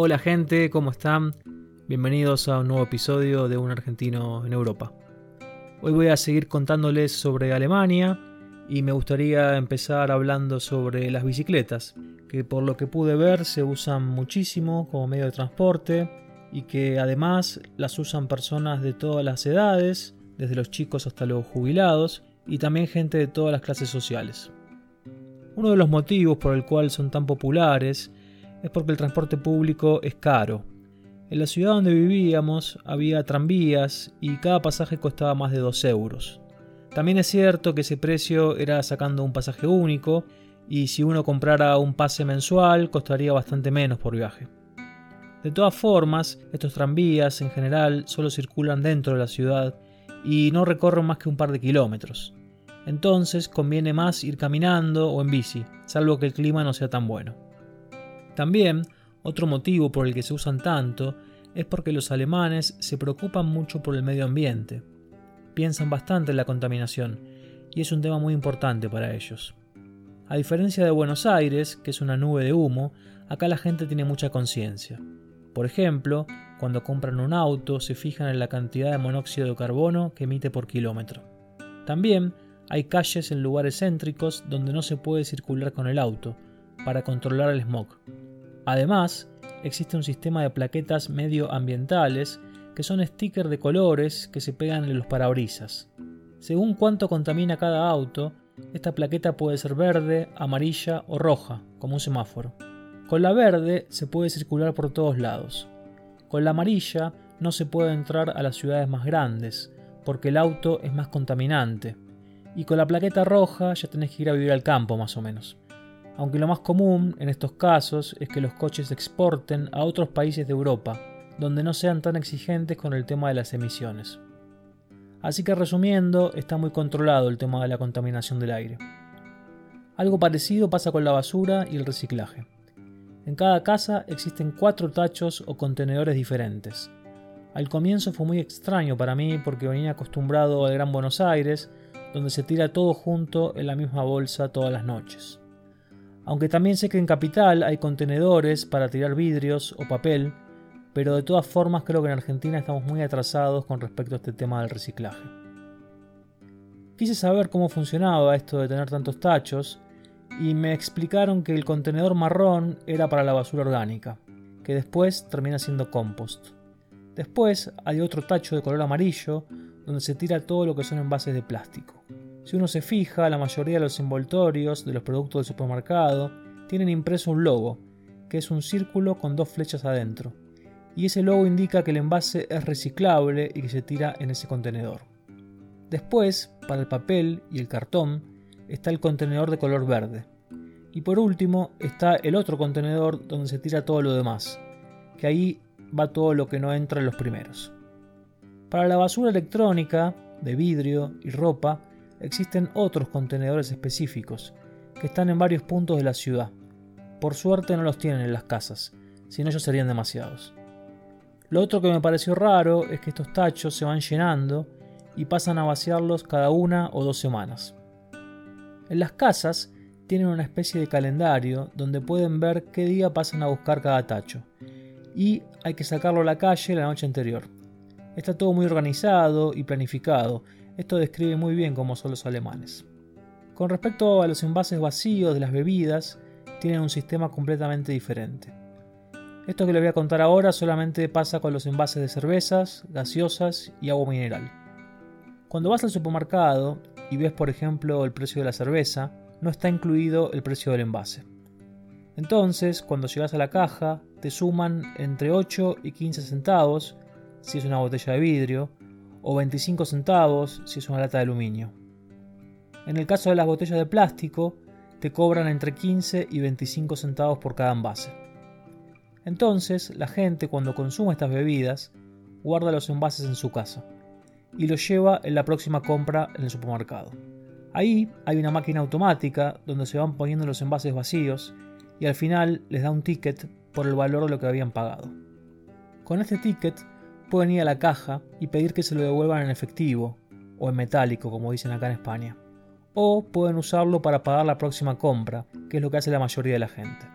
Hola gente, ¿cómo están? Bienvenidos a un nuevo episodio de Un argentino en Europa. Hoy voy a seguir contándoles sobre Alemania y me gustaría empezar hablando sobre las bicicletas, que por lo que pude ver se usan muchísimo como medio de transporte y que además las usan personas de todas las edades, desde los chicos hasta los jubilados y también gente de todas las clases sociales. Uno de los motivos por el cual son tan populares es porque el transporte público es caro. En la ciudad donde vivíamos había tranvías y cada pasaje costaba más de 2 euros. También es cierto que ese precio era sacando un pasaje único y si uno comprara un pase mensual costaría bastante menos por viaje. De todas formas, estos tranvías en general solo circulan dentro de la ciudad y no recorren más que un par de kilómetros. Entonces conviene más ir caminando o en bici, salvo que el clima no sea tan bueno. También, otro motivo por el que se usan tanto es porque los alemanes se preocupan mucho por el medio ambiente. Piensan bastante en la contaminación y es un tema muy importante para ellos. A diferencia de Buenos Aires, que es una nube de humo, acá la gente tiene mucha conciencia. Por ejemplo, cuando compran un auto se fijan en la cantidad de monóxido de carbono que emite por kilómetro. También hay calles en lugares céntricos donde no se puede circular con el auto, para controlar el smog. Además, existe un sistema de plaquetas medioambientales que son stickers de colores que se pegan en los parabrisas. Según cuánto contamina cada auto, esta plaqueta puede ser verde, amarilla o roja, como un semáforo. Con la verde se puede circular por todos lados. Con la amarilla no se puede entrar a las ciudades más grandes, porque el auto es más contaminante. Y con la plaqueta roja ya tenés que ir a vivir al campo más o menos. Aunque lo más común en estos casos es que los coches exporten a otros países de Europa, donde no sean tan exigentes con el tema de las emisiones. Así que resumiendo, está muy controlado el tema de la contaminación del aire. Algo parecido pasa con la basura y el reciclaje. En cada casa existen cuatro tachos o contenedores diferentes. Al comienzo fue muy extraño para mí porque venía acostumbrado al Gran Buenos Aires, donde se tira todo junto en la misma bolsa todas las noches. Aunque también sé que en Capital hay contenedores para tirar vidrios o papel, pero de todas formas creo que en Argentina estamos muy atrasados con respecto a este tema del reciclaje. Quise saber cómo funcionaba esto de tener tantos tachos y me explicaron que el contenedor marrón era para la basura orgánica, que después termina siendo compost. Después hay otro tacho de color amarillo donde se tira todo lo que son envases de plástico. Si uno se fija, la mayoría de los envoltorios de los productos del supermercado tienen impreso un logo, que es un círculo con dos flechas adentro, y ese logo indica que el envase es reciclable y que se tira en ese contenedor. Después, para el papel y el cartón, está el contenedor de color verde. Y por último está el otro contenedor donde se tira todo lo demás, que ahí va todo lo que no entra en los primeros. Para la basura electrónica, de vidrio y ropa, existen otros contenedores específicos, que están en varios puntos de la ciudad. Por suerte no los tienen en las casas, si no ellos serían demasiados. Lo otro que me pareció raro es que estos tachos se van llenando y pasan a vaciarlos cada una o dos semanas. En las casas tienen una especie de calendario donde pueden ver qué día pasan a buscar cada tacho. Y hay que sacarlo a la calle la noche anterior. Está todo muy organizado y planificado. Esto describe muy bien cómo son los alemanes. Con respecto a los envases vacíos de las bebidas, tienen un sistema completamente diferente. Esto que les voy a contar ahora solamente pasa con los envases de cervezas, gaseosas y agua mineral. Cuando vas al supermercado y ves por ejemplo el precio de la cerveza, no está incluido el precio del envase. Entonces, cuando llegas a la caja, te suman entre 8 y 15 centavos si es una botella de vidrio, o 25 centavos si es una lata de aluminio. En el caso de las botellas de plástico, te cobran entre 15 y 25 centavos por cada envase. Entonces, la gente cuando consume estas bebidas, guarda los envases en su casa y lo lleva en la próxima compra en el supermercado. Ahí hay una máquina automática donde se van poniendo los envases vacíos y al final les da un ticket por el valor de lo que habían pagado. Con este ticket pueden ir a la caja y pedir que se lo devuelvan en efectivo o en metálico como dicen acá en España. O pueden usarlo para pagar la próxima compra, que es lo que hace la mayoría de la gente.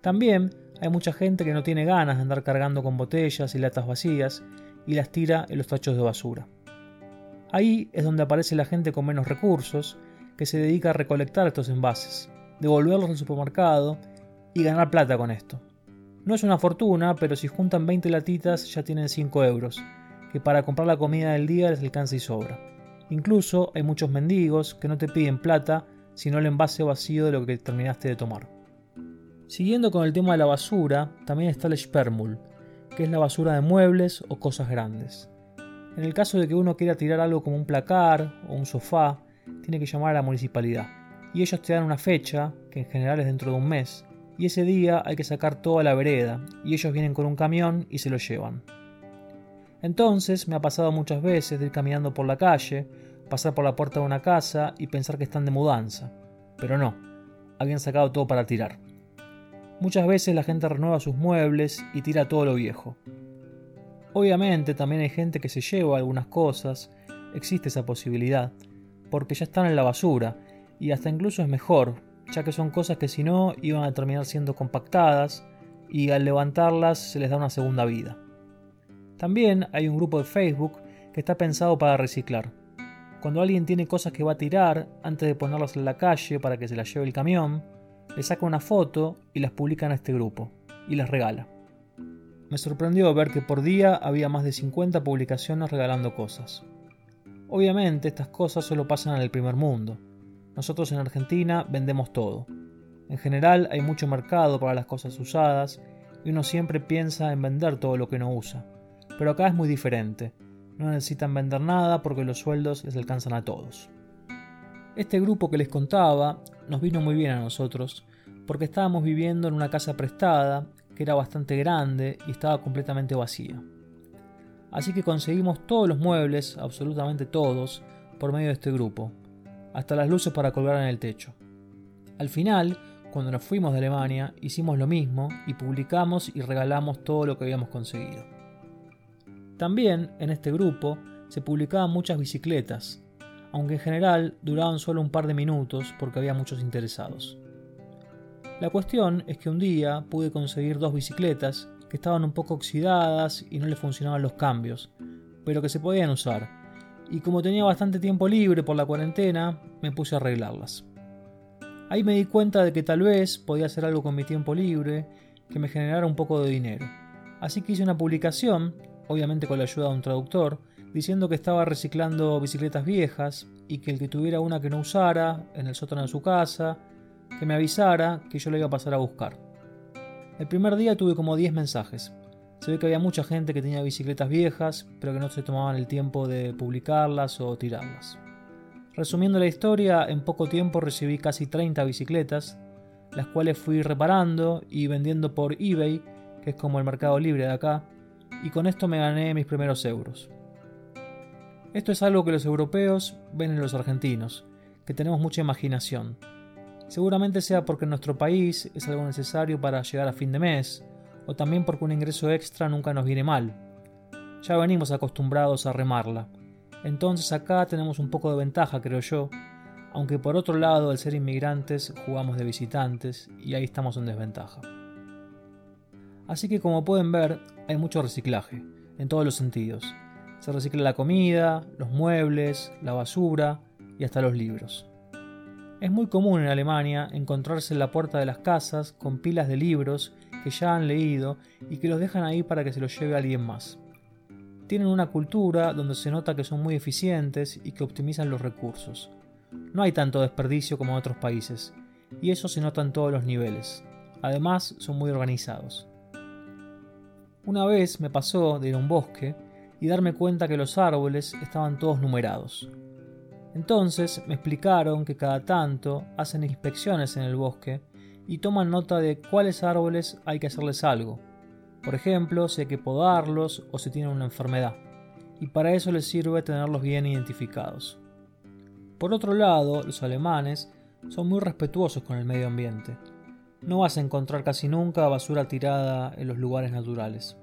También Hay mucha gente que no tiene ganas de andar cargando con botellas y latas vacías y las tira en los tachos de basura. Ahí es donde aparece la gente con menos recursos que se dedica a recolectar estos envases, devolverlos al supermercado y ganar plata con esto. No es una fortuna, pero si juntan 20 latitas ya tienen 5 euros, que para comprar la comida del día les alcanza y sobra. Incluso hay muchos mendigos que no te piden plata, sino el envase vacío de lo que terminaste de tomar. Siguiendo con el tema de la basura, también está el Spermul, que es la basura de muebles o cosas grandes. En el caso de que uno quiera tirar algo como un placar o un sofá, tiene que llamar a la municipalidad. Y ellos te dan una fecha, que en general es dentro de un mes, y ese día hay que sacar toda la vereda, y ellos vienen con un camión y se lo llevan. Entonces me ha pasado muchas veces de ir caminando por la calle, pasar por la puerta de una casa y pensar que están de mudanza. Pero no, habían sacado todo para tirar. Muchas veces la gente renueva sus muebles y tira todo lo viejo. Obviamente también hay gente que se lleva algunas cosas, existe esa posibilidad, porque ya están en la basura, y hasta incluso es mejor, ya que son cosas que si no iban a terminar siendo compactadas, y al levantarlas se les da una segunda vida. También hay un grupo de Facebook que está pensado para reciclar. Cuando alguien tiene cosas que va a tirar, antes de ponerlas en la calle para que se las lleve el camión, le saca una foto y las publica en este grupo, y las regala. Me sorprendió ver que por día había más de 50 publicaciones regalando cosas. Obviamente estas cosas solo pasan en el primer mundo. Nosotros en Argentina vendemos todo. En general hay mucho mercado para las cosas usadas y uno siempre piensa en vender todo lo que no usa. Pero acá es muy diferente. No necesitan vender nada porque los sueldos les alcanzan a todos. Este grupo que les contaba nos vino muy bien a nosotros, porque estábamos viviendo en una casa prestada que era bastante grande y estaba completamente vacía. Así que conseguimos todos los muebles, absolutamente todos, por medio de este grupo, hasta las luces para colgar en el techo. Al final, cuando nos fuimos de Alemania, hicimos lo mismo y publicamos y regalamos todo lo que habíamos conseguido. También en este grupo se publicaban muchas bicicletas, aunque en general duraban solo un par de minutos porque había muchos interesados. La cuestión es que un día pude conseguir dos bicicletas que estaban un poco oxidadas y no le funcionaban los cambios, pero que se podían usar, y como tenía bastante tiempo libre por la cuarentena, me puse a arreglarlas. Ahí me di cuenta de que tal vez podía hacer algo con mi tiempo libre que me generara un poco de dinero. Así que hice una publicación, obviamente con la ayuda de un traductor, diciendo que estaba reciclando bicicletas viejas y que el que tuviera una que no usara en el sótano de su casa, que me avisara que yo la iba a pasar a buscar. El primer día tuve como 10 mensajes. Se ve que había mucha gente que tenía bicicletas viejas, pero que no se tomaban el tiempo de publicarlas o tirarlas. Resumiendo la historia, en poco tiempo recibí casi 30 bicicletas, las cuales fui reparando y vendiendo por eBay, que es como el mercado libre de acá, y con esto me gané mis primeros euros. Esto es algo que los europeos ven en los argentinos, que tenemos mucha imaginación. Seguramente sea porque en nuestro país es algo necesario para llegar a fin de mes, o también porque un ingreso extra nunca nos viene mal. Ya venimos acostumbrados a remarla. Entonces acá tenemos un poco de ventaja, creo yo, aunque por otro lado al ser inmigrantes jugamos de visitantes y ahí estamos en desventaja. Así que como pueden ver, hay mucho reciclaje, en todos los sentidos, se recicla la comida, los muebles, la basura y hasta los libros. Es muy común en Alemania encontrarse en la puerta de las casas con pilas de libros que ya han leído y que los dejan ahí para que se los lleve alguien más. Tienen una cultura donde se nota que son muy eficientes y que optimizan los recursos. No hay tanto desperdicio como en otros países, y eso se nota en todos los niveles. Además, son muy organizados. Una vez me pasó de ir a un bosque y darme cuenta que los árboles estaban todos numerados. Entonces me explicaron que cada tanto hacen inspecciones en el bosque y toman nota de cuáles árboles hay que hacerles algo. Por ejemplo, si hay que podarlos o si tienen una enfermedad. Y para eso les sirve tenerlos bien identificados. Por otro lado, los alemanes son muy respetuosos con el medio ambiente. No vas a encontrar casi nunca basura tirada en los lugares naturales.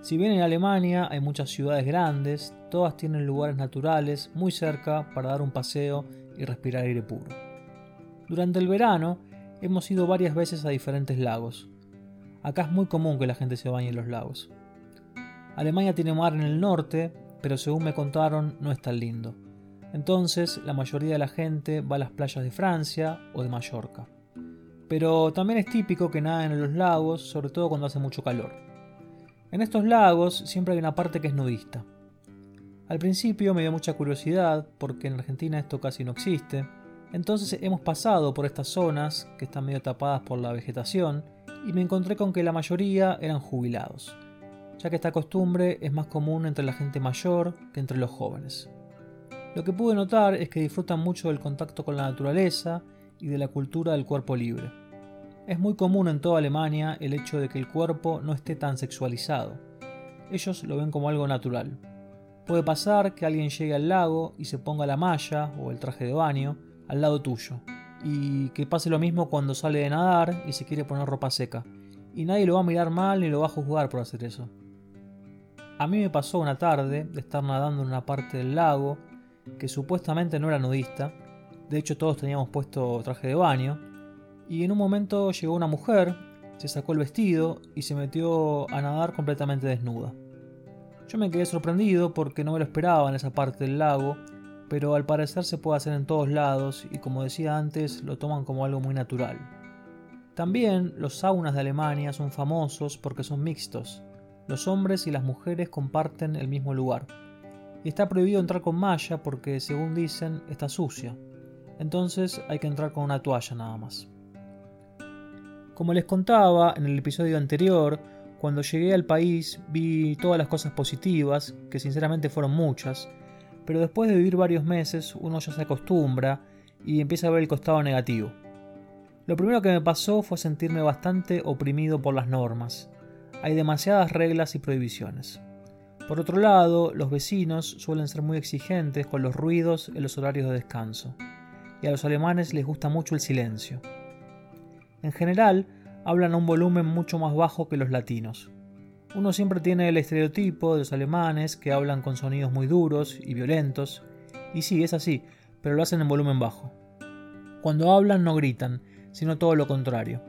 Si bien en Alemania hay muchas ciudades grandes, todas tienen lugares naturales muy cerca para dar un paseo y respirar aire puro. Durante el verano hemos ido varias veces a diferentes lagos. Acá es muy común que la gente se bañe en los lagos. Alemania tiene mar en el norte, pero según me contaron no es tan lindo. Entonces la mayoría de la gente va a las playas de Francia o de Mallorca. Pero también es típico que naden en los lagos, sobre todo cuando hace mucho calor. En estos lagos siempre hay una parte que es nudista. Al principio me dio mucha curiosidad, porque en Argentina esto casi no existe, entonces hemos pasado por estas zonas, que están medio tapadas por la vegetación, y me encontré con que la mayoría eran jubilados, ya que esta costumbre es más común entre la gente mayor que entre los jóvenes. Lo que pude notar es que disfrutan mucho del contacto con la naturaleza y de la cultura del cuerpo libre. Es muy común en toda Alemania el hecho de que el cuerpo no esté tan sexualizado. Ellos lo ven como algo natural. Puede pasar que alguien llegue al lago y se ponga la malla o el traje de baño al lado tuyo, y que pase lo mismo cuando sale de nadar y se quiere poner ropa seca, y nadie lo va a mirar mal ni lo va a juzgar por hacer eso. A mí me pasó una tarde de estar nadando en una parte del lago que supuestamente no era nudista, de hecho todos teníamos puesto traje de baño, y en un momento llegó una mujer, se sacó el vestido y se metió a nadar completamente desnuda. Yo me quedé sorprendido porque no me lo esperaba en esa parte del lago, pero al parecer se puede hacer en todos lados y como decía antes lo toman como algo muy natural. También los saunas de Alemania son famosos porque son mixtos. Los hombres y las mujeres comparten el mismo lugar. Y está prohibido entrar con malla porque, según dicen, está sucia. Entonces hay que entrar con una toalla nada más. Como les contaba en el episodio anterior, cuando llegué al país vi todas las cosas positivas, que sinceramente fueron muchas, pero después de vivir varios meses uno ya se acostumbra y empieza a ver el costado negativo. Lo primero que me pasó fue sentirme bastante oprimido por las normas. Hay demasiadas reglas y prohibiciones. Por otro lado, los vecinos suelen ser muy exigentes con los ruidos en los horarios de descanso, y a los alemanes les gusta mucho el silencio. En general, hablan a un volumen mucho más bajo que los latinos, uno siempre tiene el estereotipo de los alemanes que hablan con sonidos muy duros y violentos, y sí, es así, pero lo hacen en volumen bajo. Cuando hablan no gritan, sino todo lo contrario.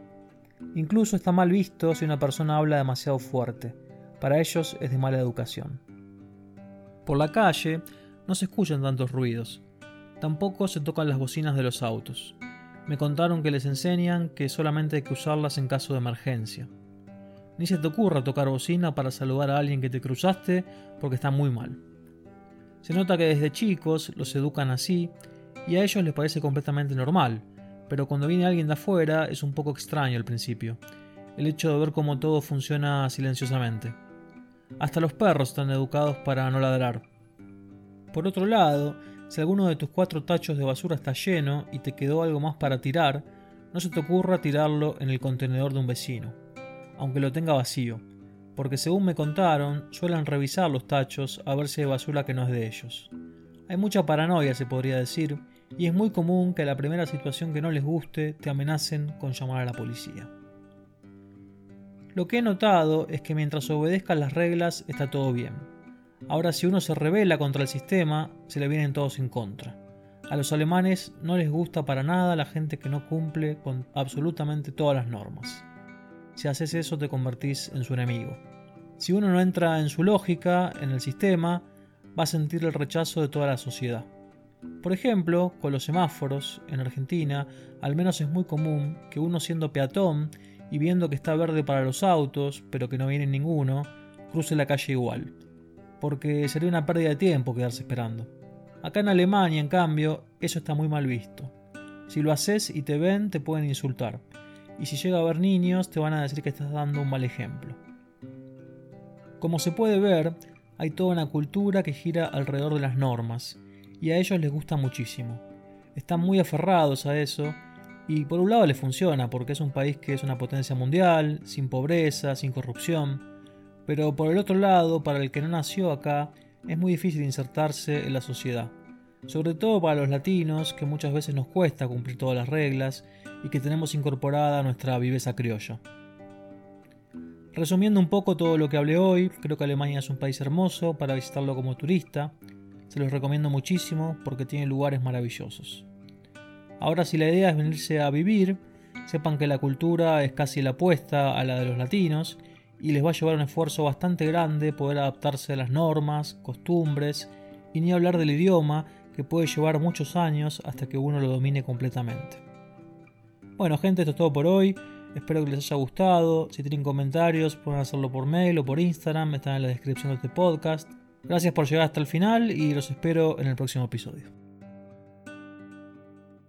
Incluso está mal visto si una persona habla demasiado fuerte. Para ellos es de mala educación. Por la calle no se escuchan tantos ruidos. Tampoco se tocan las bocinas de los autos. Me contaron que les enseñan que solamente hay que usarlas en caso de emergencia. Ni se te ocurra tocar bocina para saludar a alguien que te cruzaste porque está muy mal. Se nota que desde chicos los educan así y a ellos les parece completamente normal, pero cuando viene alguien de afuera es un poco extraño al principio, el hecho de ver cómo todo funciona silenciosamente. Hasta los perros están educados para no ladrar. Por otro lado, si alguno de tus cuatro tachos de basura está lleno y te quedó algo más para tirar, no se te ocurra tirarlo en el contenedor de un vecino aunque lo tenga vacío, porque según me contaron, suelen revisar los tachos a ver si hay basura que no es de ellos. Hay mucha paranoia, se podría decir, y es muy común que a la primera situación que no les guste te amenacen con llamar a la policía. Lo que he notado es que mientras obedezcan las reglas está todo bien. Ahora si uno se revela contra el sistema, se le vienen todos en contra. A los alemanes no les gusta para nada la gente que no cumple con absolutamente todas las normas. Si haces eso te convertís en su enemigo. Si uno no entra en su lógica, en el sistema, va a sentir el rechazo de toda la sociedad. Por ejemplo, con los semáforos, en Argentina, al menos es muy común que uno siendo peatón y viendo que está verde para los autos, pero que no viene ninguno, cruce la calle igual. Porque sería una pérdida de tiempo quedarse esperando. Acá en Alemania, en cambio, eso está muy mal visto. Si lo haces y te ven, te pueden insultar y si llega a ver niños te van a decir que estás dando un mal ejemplo. Como se puede ver, hay toda una cultura que gira alrededor de las normas, y a ellos les gusta muchísimo. Están muy aferrados a eso, y por un lado les funciona, porque es un país que es una potencia mundial, sin pobreza, sin corrupción, pero por el otro lado, para el que no nació acá, es muy difícil insertarse en la sociedad sobre todo para los latinos, que muchas veces nos cuesta cumplir todas las reglas y que tenemos incorporada nuestra viveza criolla. Resumiendo un poco todo lo que hablé hoy, creo que Alemania es un país hermoso para visitarlo como turista, se los recomiendo muchísimo porque tiene lugares maravillosos. Ahora si la idea es venirse a vivir, sepan que la cultura es casi la opuesta a la de los latinos y les va a llevar un esfuerzo bastante grande poder adaptarse a las normas, costumbres y ni hablar del idioma que puede llevar muchos años hasta que uno lo domine completamente. Bueno gente, esto es todo por hoy. Espero que les haya gustado. Si tienen comentarios, pueden hacerlo por mail o por Instagram. Están en la descripción de este podcast. Gracias por llegar hasta el final y los espero en el próximo episodio.